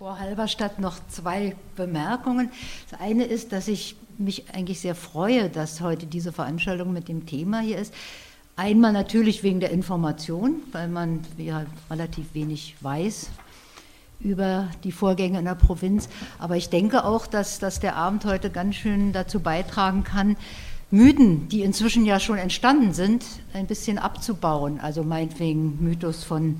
vor Halberstadt noch zwei Bemerkungen. Das eine ist, dass ich mich eigentlich sehr freue, dass heute diese Veranstaltung mit dem Thema hier ist. Einmal natürlich wegen der Information, weil man ja relativ wenig weiß über die Vorgänge in der Provinz. Aber ich denke auch, dass, dass der Abend heute ganz schön dazu beitragen kann, Mythen, die inzwischen ja schon entstanden sind, ein bisschen abzubauen. Also meinetwegen Mythos von,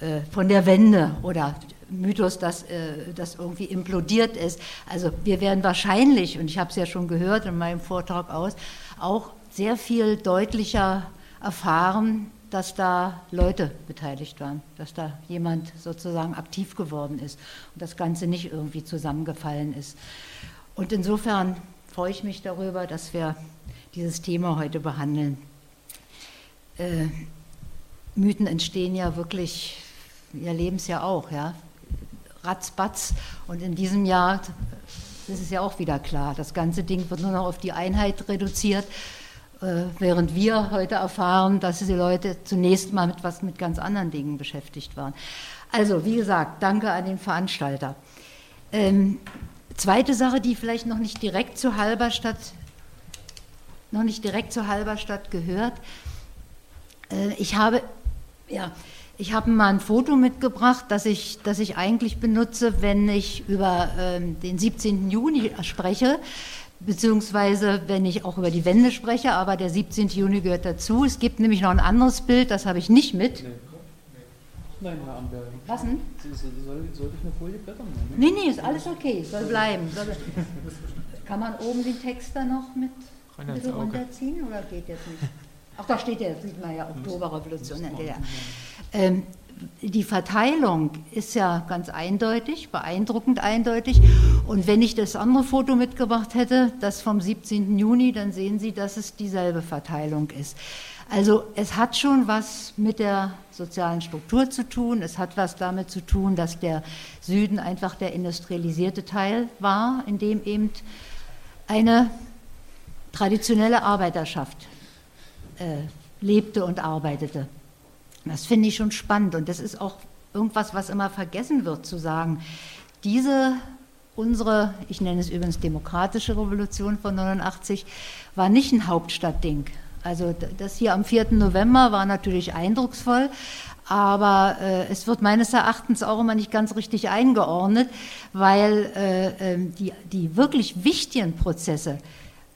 äh, von der Wende oder Mythos, dass äh, das irgendwie implodiert ist. Also wir werden wahrscheinlich, und ich habe es ja schon gehört in meinem Vortrag aus, auch sehr viel deutlicher erfahren, dass da Leute beteiligt waren, dass da jemand sozusagen aktiv geworden ist und das Ganze nicht irgendwie zusammengefallen ist. Und insofern freue ich mich darüber, dass wir dieses Thema heute behandeln. Äh, Mythen entstehen ja wirklich, wir erleben es ja auch, ja, ratzbatz. Und in diesem Jahr das ist ja auch wieder klar, das ganze Ding wird nur noch auf die Einheit reduziert. Äh, während wir heute erfahren, dass die Leute zunächst mal mit was mit ganz anderen Dingen beschäftigt waren. Also, wie gesagt, danke an den Veranstalter. Ähm, zweite Sache, die vielleicht noch nicht direkt zu Halberstadt, noch nicht direkt zu Halberstadt gehört. Äh, ich habe, ja, ich habe mal ein Foto mitgebracht, das ich, das ich eigentlich benutze, wenn ich über ähm, den 17. Juni spreche beziehungsweise wenn ich auch über die Wände spreche, aber der 17. Juni gehört dazu. Es gibt nämlich noch ein anderes Bild, das habe ich nicht mit. Nee. Nein, Herr Amberg. Was denn? Soll, soll ich eine Folie blättern? Nee, nee, ist alles okay, soll bleiben. Soll, kann man oben den Text da noch mit runterziehen oder geht jetzt nicht? Ach, da steht ja, das sieht man ja, Oktoberrevolution. Ähm, die Verteilung ist ja ganz eindeutig, beeindruckend eindeutig. Und wenn ich das andere Foto mitgebracht hätte, das vom 17. Juni, dann sehen Sie, dass es dieselbe Verteilung ist. Also es hat schon was mit der sozialen Struktur zu tun. Es hat was damit zu tun, dass der Süden einfach der industrialisierte Teil war, in dem eben eine traditionelle Arbeiterschaft äh, lebte und arbeitete. Das finde ich schon spannend und das ist auch irgendwas, was immer vergessen wird zu sagen. Diese, unsere, ich nenne es übrigens demokratische Revolution von 89, war nicht ein Hauptstadtding. Also das hier am 4. November war natürlich eindrucksvoll, aber äh, es wird meines Erachtens auch immer nicht ganz richtig eingeordnet, weil äh, ähm, die, die wirklich wichtigen Prozesse,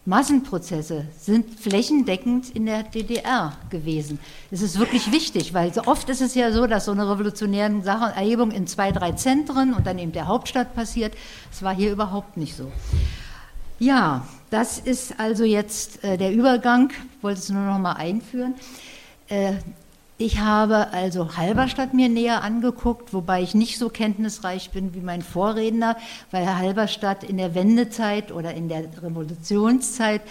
Massenprozesse sind flächendeckend in der DDR gewesen. Es ist wirklich wichtig, weil so oft ist es ja so, dass so eine revolutionäre Sache, Erhebung in zwei, drei Zentren und dann eben der Hauptstadt passiert. Das war hier überhaupt nicht so. Ja, das ist also jetzt äh, der Übergang. Ich wollte es nur noch mal einführen. Äh, ich habe also Halberstadt mir näher angeguckt, wobei ich nicht so kenntnisreich bin wie mein Vorredner, weil Halberstadt in der Wendezeit oder in der Revolutionszeit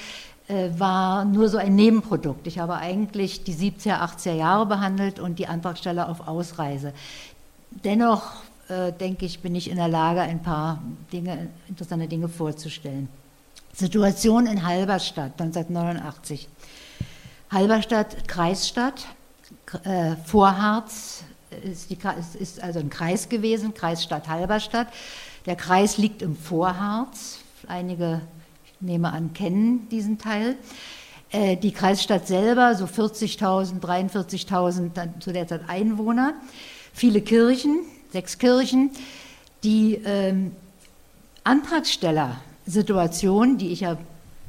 äh, war nur so ein Nebenprodukt. Ich habe eigentlich die 70er, 80er Jahre behandelt und die Antragsteller auf Ausreise. Dennoch äh, denke ich, bin ich in der Lage, ein paar Dinge, interessante Dinge vorzustellen. Situation in Halberstadt 1989. Halberstadt Kreisstadt, äh, Vorharz ist, die, ist, also ein Kreis gewesen, Kreisstadt Halberstadt. Der Kreis liegt im Vorharz. Einige, ich nehme an, kennen diesen Teil. Äh, die Kreisstadt selber, so 40.000, 43.000 zu der Zeit Einwohner. Viele Kirchen, sechs Kirchen. Die ähm, Antragstellersituation, die ich ja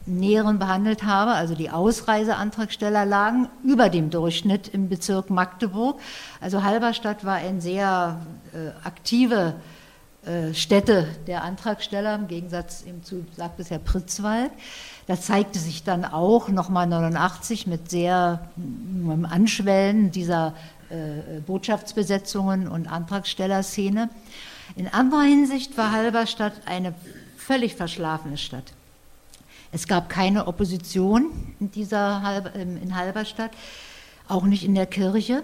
näheren behandelt habe, also die Ausreiseantragsteller lagen über dem Durchschnitt im Bezirk Magdeburg. Also Halberstadt war eine sehr äh, aktive äh, Stätte der Antragsteller, im Gegensatz eben zu, sagt es Herr Pritzwald. Das zeigte sich dann auch nochmal 89 mit sehr mit Anschwellen dieser äh, Botschaftsbesetzungen und Antragstellerszene. In anderer Hinsicht war Halberstadt eine völlig verschlafene Stadt. Es gab keine Opposition in, dieser, ähm, in Halberstadt, auch nicht in der Kirche.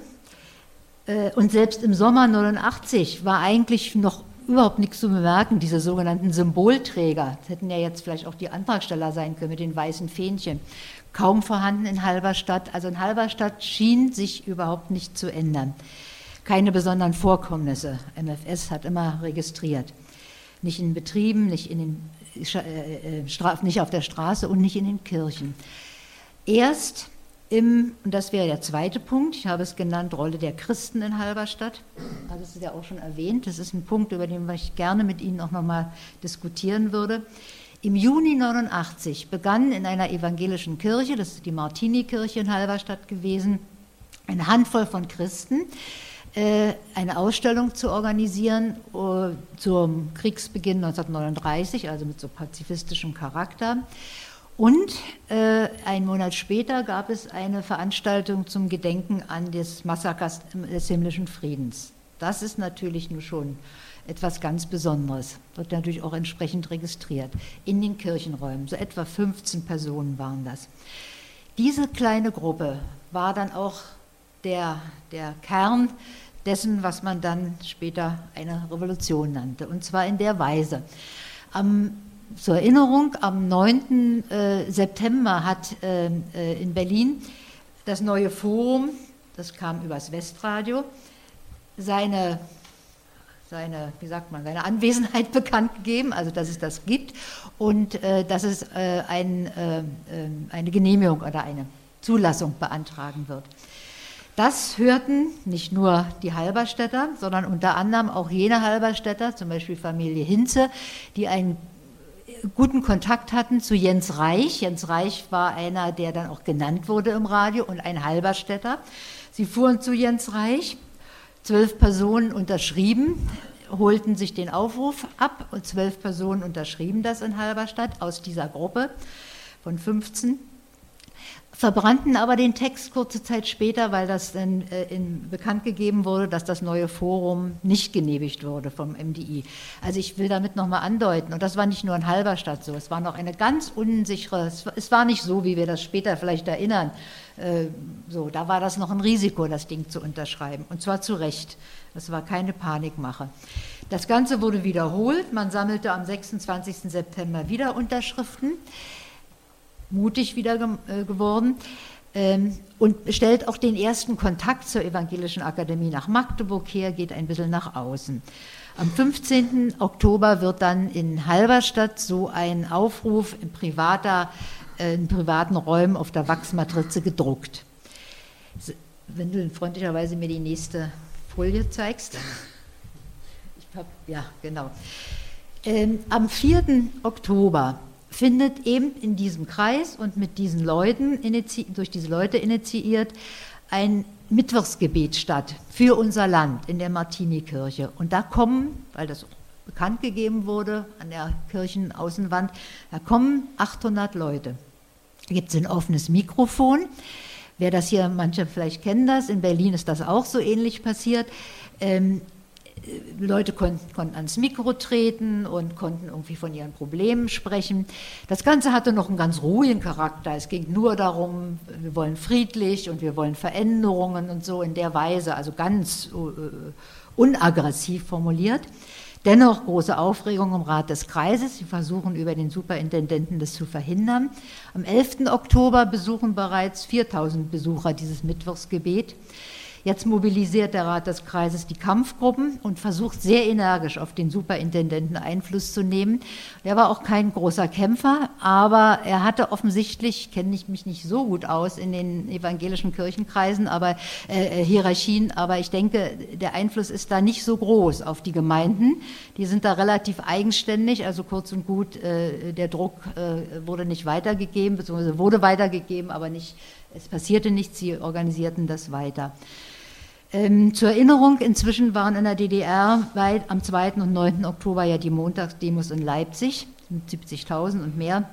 Äh, und selbst im Sommer 89 war eigentlich noch überhaupt nichts zu bemerken, diese sogenannten Symbolträger. Das hätten ja jetzt vielleicht auch die Antragsteller sein können mit den weißen Fähnchen. Kaum vorhanden in Halberstadt. Also in Halberstadt schien sich überhaupt nicht zu ändern. keine besonderen Vorkommnisse. MFS hat immer registriert. Nicht in Betrieben, nicht, in den, nicht auf der Straße und nicht in den Kirchen. Erst im, und das wäre der zweite Punkt, ich habe es genannt, Rolle der Christen in Halberstadt. Das ist ja auch schon erwähnt. Das ist ein Punkt, über den ich gerne mit Ihnen auch nochmal diskutieren würde. Im Juni 89 begann in einer evangelischen Kirche, das ist die Martini-Kirche in Halberstadt gewesen, eine Handvoll von Christen, äh, eine Ausstellung zu organisieren äh, zum Kriegsbeginn 1939, also mit so pazifistischem Charakter. Und äh, einen Monat später gab es eine Veranstaltung zum Gedenken an das Massaker des himmlischen Friedens. Das ist natürlich nur schon etwas ganz Besonderes. Wird natürlich auch entsprechend registriert in den Kirchenräumen. So etwa 15 Personen waren das. Diese kleine Gruppe war dann auch der, der Kern dessen, was man dann später eine Revolution nannte. Und zwar in der Weise. Am, zur Erinnerung, am 9. Äh, September hat äh, äh, in Berlin das neue Forum, das kam übers Westradio, seine seine, wie sagt man, seine Anwesenheit bekannt gegeben, also dass es das gibt und äh, dass es äh, ein, äh, äh, eine Genehmigung oder eine Zulassung beantragen wird. Das hörten nicht nur die Halberstädter, sondern unter anderem auch jene Halberstädter, zum Beispiel Familie Hinze, die einen guten Kontakt hatten zu Jens Reich. Jens Reich war einer, der dann auch genannt wurde im Radio und ein Halberstädter. Sie fuhren zu Jens Reich Zwölf Personen unterschrieben, holten sich den Aufruf ab und zwölf Personen unterschrieben das in Halberstadt aus dieser Gruppe von 15 verbrannten aber den Text kurze Zeit später, weil das dann äh, in, bekannt gegeben wurde, dass das neue Forum nicht genehmigt wurde vom MDI. Also ich will damit nochmal andeuten, und das war nicht nur in Halberstadt so, es war noch eine ganz unsichere, es war nicht so, wie wir das später vielleicht erinnern, äh, so, da war das noch ein Risiko, das Ding zu unterschreiben, und zwar zu Recht. Das war keine Panikmache. Das Ganze wurde wiederholt, man sammelte am 26. September wieder Unterschriften mutig wieder ge äh, geworden ähm, und stellt auch den ersten Kontakt zur Evangelischen Akademie nach Magdeburg her, geht ein bisschen nach außen. Am 15. Oktober wird dann in Halberstadt so ein Aufruf in, privater, äh, in privaten Räumen auf der Wachsmatrize gedruckt. Wenn du freundlicherweise mir die nächste Folie zeigst. Ich hab, ja, genau. Ähm, am 4. Oktober findet eben in diesem Kreis und mit diesen Leuten, durch diese Leute initiiert, ein Mittwochsgebet statt für unser Land in der Martini-Kirche. Und da kommen, weil das bekannt gegeben wurde an der Kirchenaußenwand, da kommen 800 Leute. Da gibt es ein offenes Mikrofon. Wer das hier, manche vielleicht kennen das, in Berlin ist das auch so ähnlich passiert. Ähm, Leute konnten, konnten, ans Mikro treten und konnten irgendwie von ihren Problemen sprechen. Das Ganze hatte noch einen ganz ruhigen Charakter. Es ging nur darum, wir wollen friedlich und wir wollen Veränderungen und so in der Weise, also ganz äh, unaggressiv formuliert. Dennoch große Aufregung im Rat des Kreises. Sie versuchen über den Superintendenten das zu verhindern. Am 11. Oktober besuchen bereits 4000 Besucher dieses Mittwochsgebet. Jetzt mobilisiert der Rat des Kreises die Kampfgruppen und versucht sehr energisch auf den Superintendenten Einfluss zu nehmen. Der war auch kein großer Kämpfer, aber er hatte offensichtlich, kenne ich mich nicht so gut aus in den evangelischen Kirchenkreisen, aber äh, äh, Hierarchien, aber ich denke, der Einfluss ist da nicht so groß auf die Gemeinden. Die sind da relativ eigenständig, also kurz und gut, äh, der Druck äh, wurde nicht weitergegeben, beziehungsweise wurde weitergegeben, aber nicht, es passierte nichts, sie organisierten das weiter. Ähm, zur Erinnerung, inzwischen waren in der DDR weit, am 2. und 9. Oktober ja die Montagsdemos in Leipzig mit 70.000 und mehr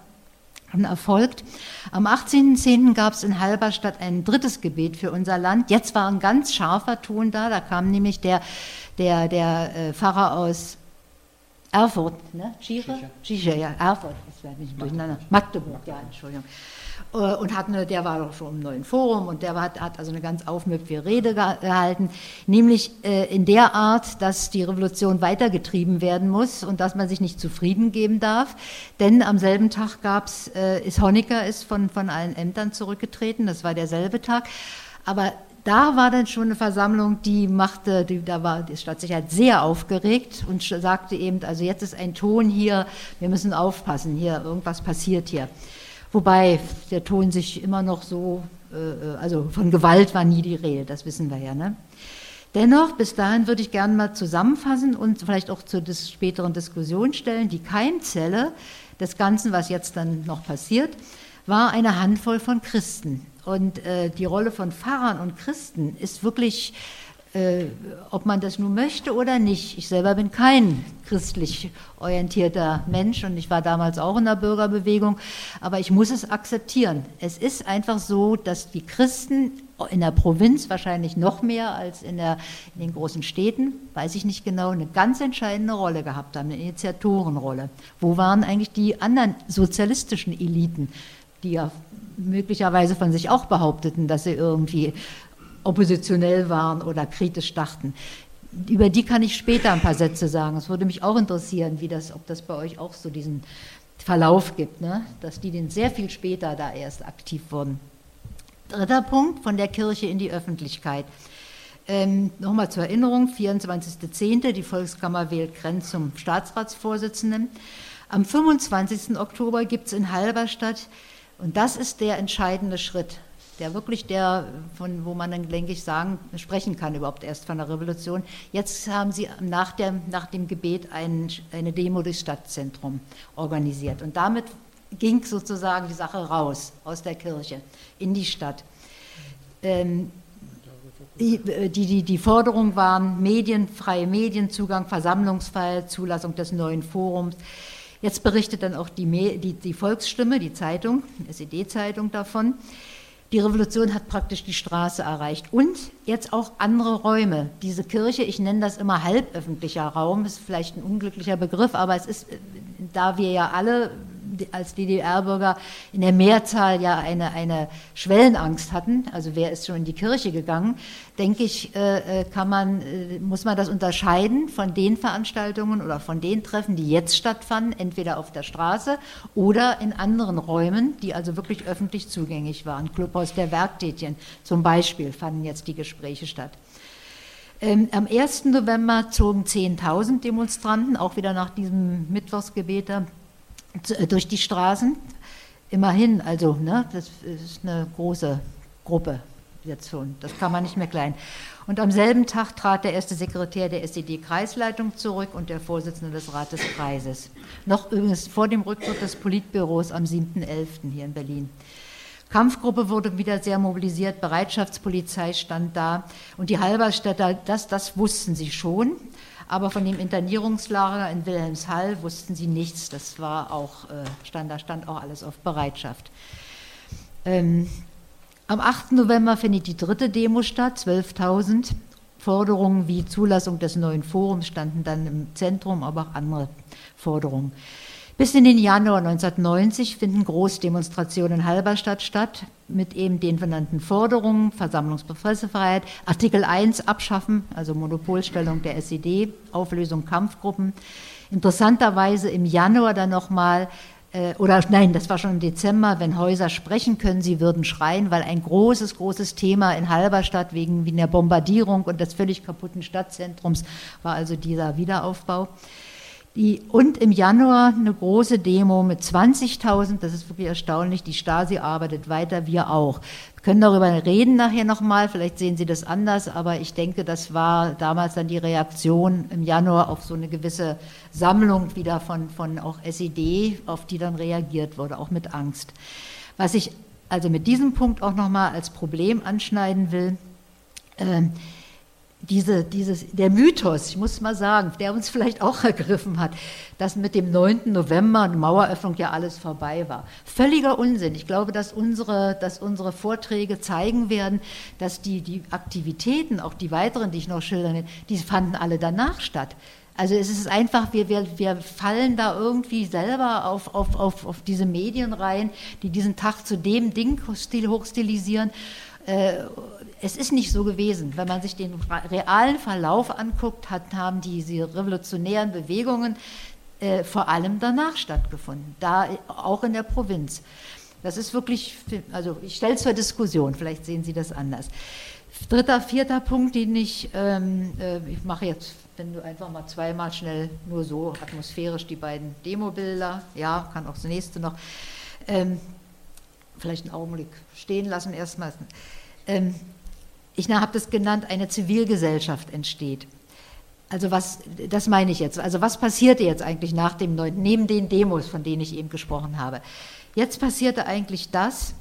erfolgt. Am 18.10. gab es in Halberstadt ein drittes Gebet für unser Land. Jetzt war ein ganz scharfer Ton da, da kam nämlich der, der, der äh, Pfarrer aus Erfurt, ne? Schiere? Schiere, ja, Erfurt, das wäre nicht durcheinander. Magdeburg, ja, Entschuldigung. Äh, und hat eine, der war doch schon im neuen Forum und der hat, hat also eine ganz aufmüpfige Rede gehalten, nämlich äh, in der Art, dass die Revolution weitergetrieben werden muss und dass man sich nicht zufrieden geben darf. Denn am selben Tag gab's, äh, ist Honecker ist von, von allen Ämtern zurückgetreten, das war derselbe Tag. Aber da war dann schon eine Versammlung, die machte, die, da war die Stadtsicherheit sehr aufgeregt und sagte eben, also jetzt ist ein Ton hier, wir müssen aufpassen, hier irgendwas passiert hier. Wobei der Ton sich immer noch so, äh, also von Gewalt war nie die Rede, das wissen wir ja. Ne? Dennoch, bis dahin würde ich gerne mal zusammenfassen und vielleicht auch zur dis späteren Diskussion stellen, die Keimzelle des Ganzen, was jetzt dann noch passiert, war eine Handvoll von Christen. Und äh, die Rolle von Pfarrern und Christen ist wirklich, äh, ob man das nun möchte oder nicht. Ich selber bin kein christlich orientierter Mensch und ich war damals auch in der Bürgerbewegung, aber ich muss es akzeptieren. Es ist einfach so, dass die Christen in der Provinz wahrscheinlich noch mehr als in, der, in den großen Städten, weiß ich nicht genau, eine ganz entscheidende Rolle gehabt haben, eine Initiatorenrolle. Wo waren eigentlich die anderen sozialistischen Eliten? die ja möglicherweise von sich auch behaupteten, dass sie irgendwie oppositionell waren oder kritisch dachten. Über die kann ich später ein paar Sätze sagen. Es würde mich auch interessieren, wie das, ob das bei euch auch so diesen Verlauf gibt, ne? dass die den sehr viel später da erst aktiv wurden. Dritter Punkt, von der Kirche in die Öffentlichkeit. Ähm, Nochmal zur Erinnerung, 24.10., die Volkskammer wählt Grenz zum Staatsratsvorsitzenden. Am 25. Oktober gibt es in Halberstadt und das ist der entscheidende Schritt, der wirklich der, von wo man dann, denke ich, sagen, sprechen kann überhaupt erst von der Revolution. Jetzt haben sie nach, der, nach dem Gebet ein, eine Demo durchs Stadtzentrum organisiert. Und damit ging sozusagen die Sache raus aus der Kirche in die Stadt. Ähm, die, die, die Forderungen waren medienfreie Medienzugang, Versammlungsfreiheit, Zulassung des neuen Forums. Jetzt berichtet dann auch die, die, die Volksstimme, die Zeitung, SED-Zeitung davon. Die Revolution hat praktisch die Straße erreicht und jetzt auch andere Räume. Diese Kirche, ich nenne das immer halböffentlicher Raum, ist vielleicht ein unglücklicher Begriff, aber es ist, da wir ja alle als DDR-Bürger in der Mehrzahl ja eine, eine Schwellenangst hatten, also wer ist schon in die Kirche gegangen, denke ich, äh, äh, kann man, äh, muss man das unterscheiden von den Veranstaltungen oder von den Treffen, die jetzt stattfanden, entweder auf der Straße oder in anderen Räumen, die also wirklich öffentlich zugänglich waren. Clubhaus der Werktätchen zum Beispiel fanden jetzt die Gespräche statt. Ähm, am 1. November zogen 10.000 Demonstranten, auch wieder nach diesem Mittwochsgebet, durch die Straßen. Immerhin, also ne, das ist eine große Gruppe jetzt schon, das kann man nicht mehr klein. Und am selben Tag trat der erste Sekretär der SED-Kreisleitung zurück und der Vorsitzende des Rates Kreises. Noch übrigens vor dem Rücktritt des Politbüros am 7.11. hier in Berlin. Kampfgruppe wurde wieder sehr mobilisiert, Bereitschaftspolizei stand da und die Halberstädter, das, das wussten sie schon, aber von dem Internierungslager in Wilhelmshall wussten sie nichts. Das war auch, äh, stand, da stand auch alles auf Bereitschaft. Ähm, am 8. November findet die dritte Demo statt, 12.000. Forderungen wie Zulassung des neuen Forums standen dann im Zentrum, aber auch andere Forderungen. Bis in den Januar 1990 finden Großdemonstrationen in Halberstadt statt, mit eben den genannten Forderungen, Versammlungs- und Pressefreiheit, Artikel 1 abschaffen, also Monopolstellung der SED, Auflösung Kampfgruppen. Interessanterweise im Januar dann nochmal, äh, oder nein, das war schon im Dezember, wenn Häuser sprechen können, sie würden schreien, weil ein großes, großes Thema in Halberstadt wegen, wegen der Bombardierung und des völlig kaputten Stadtzentrums war also dieser Wiederaufbau. Die, und im Januar eine große Demo mit 20.000, das ist wirklich erstaunlich. Die Stasi arbeitet weiter, wir auch. Wir können darüber reden nachher nochmal, vielleicht sehen Sie das anders, aber ich denke, das war damals dann die Reaktion im Januar auf so eine gewisse Sammlung wieder von, von auch SED, auf die dann reagiert wurde, auch mit Angst. Was ich also mit diesem Punkt auch nochmal als Problem anschneiden will, äh, diese, dieses, der Mythos, ich muss mal sagen, der uns vielleicht auch ergriffen hat, dass mit dem 9. November Maueröffnung ja alles vorbei war. Völliger Unsinn. Ich glaube, dass unsere, dass unsere Vorträge zeigen werden, dass die, die Aktivitäten, auch die weiteren, die ich noch schildern die fanden alle danach statt. Also es ist einfach, wir, wir, wir fallen da irgendwie selber auf, auf, auf, auf diese Medien rein, die diesen Tag zu dem Ding hochstilisieren. Äh, es ist nicht so gewesen. Wenn man sich den realen Verlauf anguckt, hat, haben diese revolutionären Bewegungen äh, vor allem danach stattgefunden, da auch in der Provinz. Das ist wirklich, also ich stelle es zur Diskussion, vielleicht sehen Sie das anders. dritter, vierter Punkt, den ich, ähm, äh, ich mache jetzt, wenn du einfach mal zweimal schnell nur so atmosphärisch die beiden Demobilder, ja, kann auch das nächste noch, ähm, vielleicht einen Augenblick stehen lassen erstmal. Ähm, ich habe das genannt, eine Zivilgesellschaft entsteht. Also was, das meine ich jetzt. Also was passierte jetzt eigentlich nach dem 9., neben den Demos, von denen ich eben gesprochen habe? Jetzt passierte eigentlich das,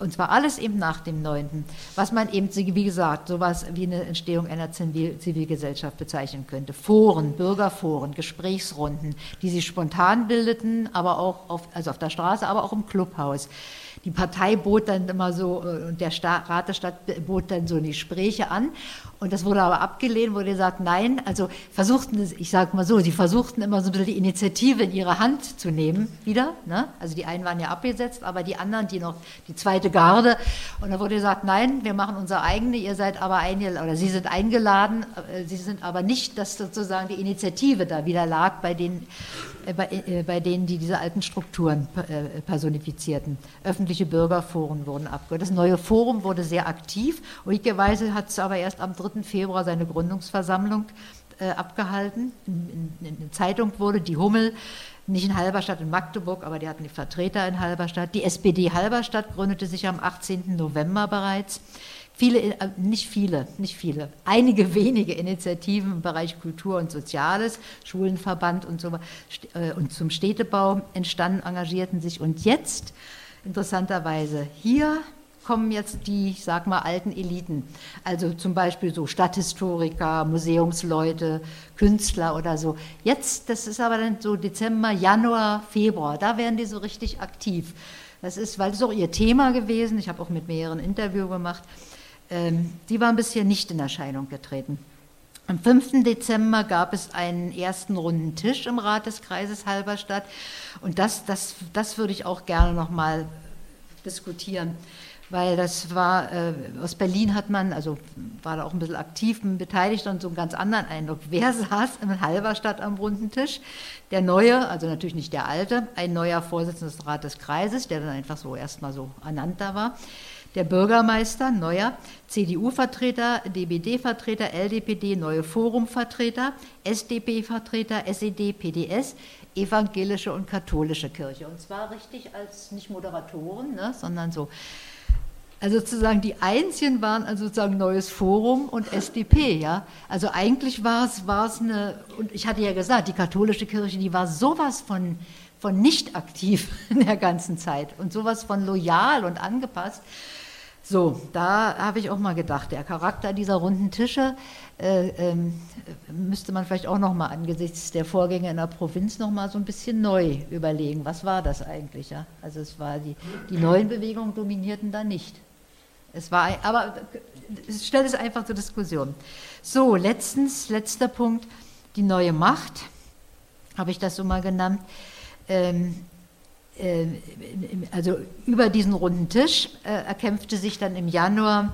und zwar alles eben nach dem 9., was man eben, wie gesagt, sowas wie eine Entstehung einer Zivilgesellschaft bezeichnen könnte. Foren, Bürgerforen, Gesprächsrunden, die sich spontan bildeten, aber auch auf, also auf der Straße, aber auch im Clubhaus. Die Partei bot dann immer so, äh, und der Rat der Stadt bot dann so die Gespräche an. Und das wurde aber abgelehnt, wurde gesagt, nein, also versuchten, ich sage mal so, sie versuchten immer so ein bisschen die Initiative in ihre Hand zu nehmen wieder. Ne? Also die einen waren ja abgesetzt, aber die anderen, die noch, die zweite Garde. Und da wurde gesagt, nein, wir machen unser eigene, ihr seid aber eingeladen, oder sie sind eingeladen, äh, sie sind aber nicht, dass sozusagen die Initiative da wieder lag bei den, äh, bei, äh, bei denen, die diese alten Strukturen personifizierten. Öffentliche Bürgerforen wurden abgehört. Das neue Forum wurde sehr aktiv. Ruhigerweise hat es aber erst am 3. 3. Februar seine Gründungsversammlung äh, abgehalten. In, in, in, der Zeitung wurde die Hummel, nicht in Halberstadt, in Magdeburg, aber die hatten die Vertreter in Halberstadt. Die SPD Halberstadt gründete sich am 18. November bereits. Viele, äh, nicht viele, nicht viele, einige wenige Initiativen im Bereich Kultur und Soziales, Schulenverband und so äh, und zum Städtebau entstanden, engagierten sich. Und jetzt, interessanterweise, hier kommen jetzt die, ich sag mal, alten Eliten. Also zum Beispiel so Stadthistoriker, Museumsleute, Künstler oder so. Jetzt, das ist aber dann so Dezember, Januar, Februar, da werden die so richtig aktiv. Das ist, weil das auch ihr Thema gewesen. Ich habe auch mit mehreren Interviews gemacht. Ähm, die waren bisher nicht in Erscheinung getreten. Am 5. Dezember gab es einen ersten runden Tisch im Rat des Kreises Halberstadt. Und das, das, das würde ich auch gerne noch mal diskutieren weil das war, äh, aus Berlin hat man, also war da auch ein bisschen aktiv beteiligt und so einen ganz anderen Eindruck. Wer saß in Halberstadt am runden Tisch? Der neue, also natürlich nicht der alte, ein neuer Vorsitzender des Rates des Kreises, der dann einfach so erstmal so ernannt da war. Der Bürgermeister, neuer, CDU-Vertreter, DBD-Vertreter, LDPD, neue Forum-Vertreter, SDP-Vertreter, SED, PDS, evangelische und katholische Kirche. Und zwar richtig als nicht Moderatoren, ne, sondern so also sozusagen die einzigen waren also sozusagen Neues Forum und SDP, ja. Also eigentlich war es, eine, und ich hatte ja gesagt, die katholische Kirche, die war sowas von, von nicht aktiv in der ganzen Zeit und sowas von loyal und angepasst. So, da habe ich auch mal gedacht, der Charakter dieser runden Tische äh, äh, müsste man vielleicht auch noch mal angesichts der Vorgänge in der Provinz noch mal so ein bisschen neu überlegen. Was war das eigentlich? Ja? Also es war die, die neuen Bewegungen dominierten da nicht. Es war, aber es stellt es einfach zur Diskussion. So, letztens, letzter Punkt, die neue Macht, habe ich das so mal genannt. Ähm, äh, also über diesen runden Tisch äh, erkämpfte sich dann im Januar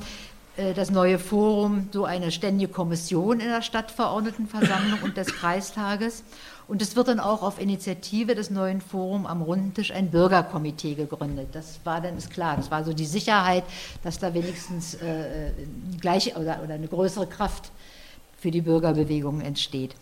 äh, das neue Forum so eine ständige Kommission in der Stadtverordnetenversammlung und des Kreistages. Und es wird dann auch auf Initiative des neuen Forums am Rundentisch ein Bürgerkomitee gegründet. Das war dann, ist klar, das war so die Sicherheit, dass da wenigstens äh, gleich oder, oder eine größere Kraft für die Bürgerbewegung entsteht.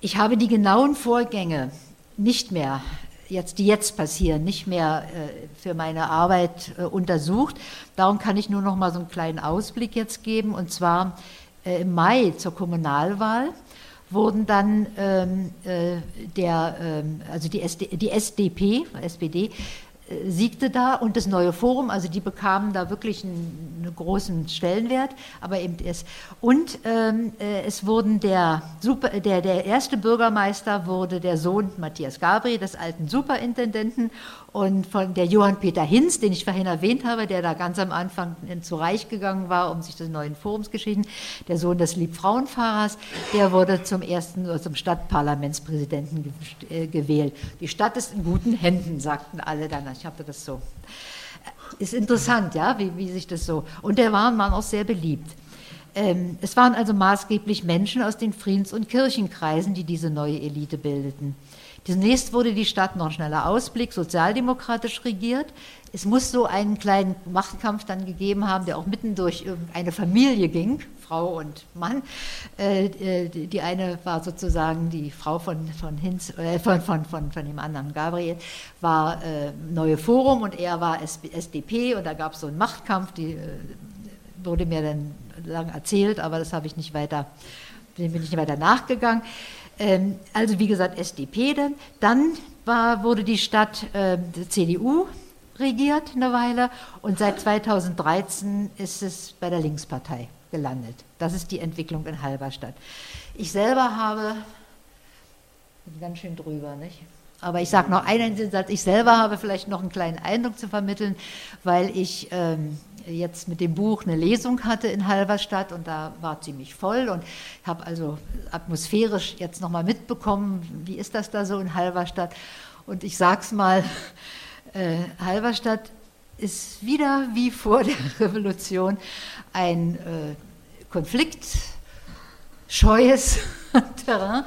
Ich habe die genauen Vorgänge nicht mehr, jetzt, die jetzt passieren, nicht mehr äh, für meine Arbeit äh, untersucht. Darum kann ich nur noch mal so einen kleinen Ausblick jetzt geben. Und zwar äh, im Mai zur Kommunalwahl wurden dann ähm, äh, der, ähm, also die, SD, die SDP, SPD, siegte da und das neue Forum, also die bekamen da wirklich einen, einen großen Stellenwert, aber eben es und ähm, äh, es wurden der Super, der der erste Bürgermeister wurde der Sohn Matthias Gabri, des alten Superintendenten und von der Johann Peter Hinz, den ich vorhin erwähnt habe, der da ganz am Anfang zu Reich gegangen war, um sich des neuen Forums geschieden, der Sohn des Liebfrauenfahrers, der wurde zum ersten zum Stadtparlamentspräsidenten äh, gewählt. Die Stadt ist in guten Händen, sagten alle dann. Ich habe das so. Ist interessant, ja, wie, wie sich das so. Und der waren, waren auch sehr beliebt. Ähm, es waren also maßgeblich Menschen aus den Friedens- und Kirchenkreisen, die diese neue Elite bildeten. Zunächst wurde die Stadt noch schneller Ausblick, sozialdemokratisch regiert. Es muss so einen kleinen Machtkampf dann gegeben haben, der auch mitten durch eine Familie ging, Frau und Mann. Äh, äh, die eine war sozusagen die Frau von, von, Hinz, äh, von, von, von, von dem anderen, Gabriel, war Neue Forum und er war SDP und da gab es so einen Machtkampf, die wurde mir dann lang erzählt, aber das habe ich nicht weiter, bin ich nicht weiter nachgegangen. Ähm, also wie gesagt SDP dann. Dann war, wurde die Stadt äh, CDU regiert eine Weile und seit 2013 ist es bei der Linkspartei gelandet. Das ist die Entwicklung in Halberstadt. Ich selber habe, ganz schön drüber, nicht? Aber ich sage noch einen Satz, ich selber habe vielleicht noch einen kleinen Eindruck zu vermitteln, weil ich ähm, jetzt mit dem Buch eine Lesung hatte in Halberstadt und da war ziemlich voll und habe also atmosphärisch jetzt nochmal mitbekommen, wie ist das da so in Halberstadt. Und ich sage es mal, äh, Halberstadt ist wieder wie vor der Revolution ein äh, konfliktscheues Terrain,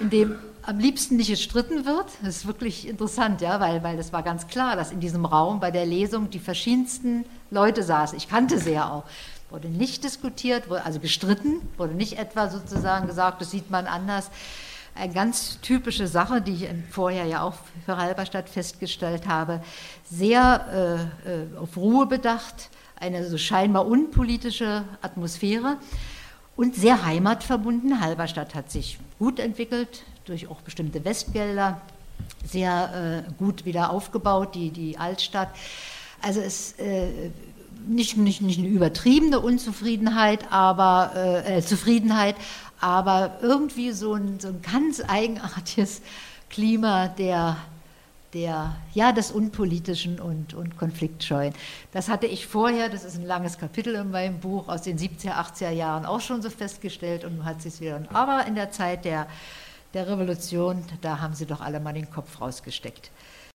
in dem am liebsten nicht gestritten wird. Das ist wirklich interessant, ja, weil, weil das war ganz klar, dass in diesem Raum bei der Lesung die verschiedensten Leute saßen. Ich kannte sie ja auch. Wurde nicht diskutiert, wurde also gestritten, wurde nicht etwa sozusagen gesagt, das sieht man anders. Eine ganz typische Sache, die ich vorher ja auch für Halberstadt festgestellt habe, sehr äh, äh, auf Ruhe bedacht, eine so scheinbar unpolitische Atmosphäre und sehr heimatverbunden. Halberstadt hat sich gut entwickelt, durch auch bestimmte Westgelder sehr äh, gut wieder aufgebaut, die, die Altstadt. Also es äh, nicht, nicht, nicht eine übertriebene Unzufriedenheit, aber äh, äh, Zufriedenheit, aber irgendwie so ein, so ein ganz eigenartiges Klima der, der, ja, des Unpolitischen und, und Konfliktscheuen. Das hatte ich vorher, das ist ein langes Kapitel in meinem Buch, aus den 70er, 80er Jahren auch schon so festgestellt und hat sich wieder. Aber in der Zeit der der Revolution, da haben sie doch alle mal den Kopf rausgesteckt.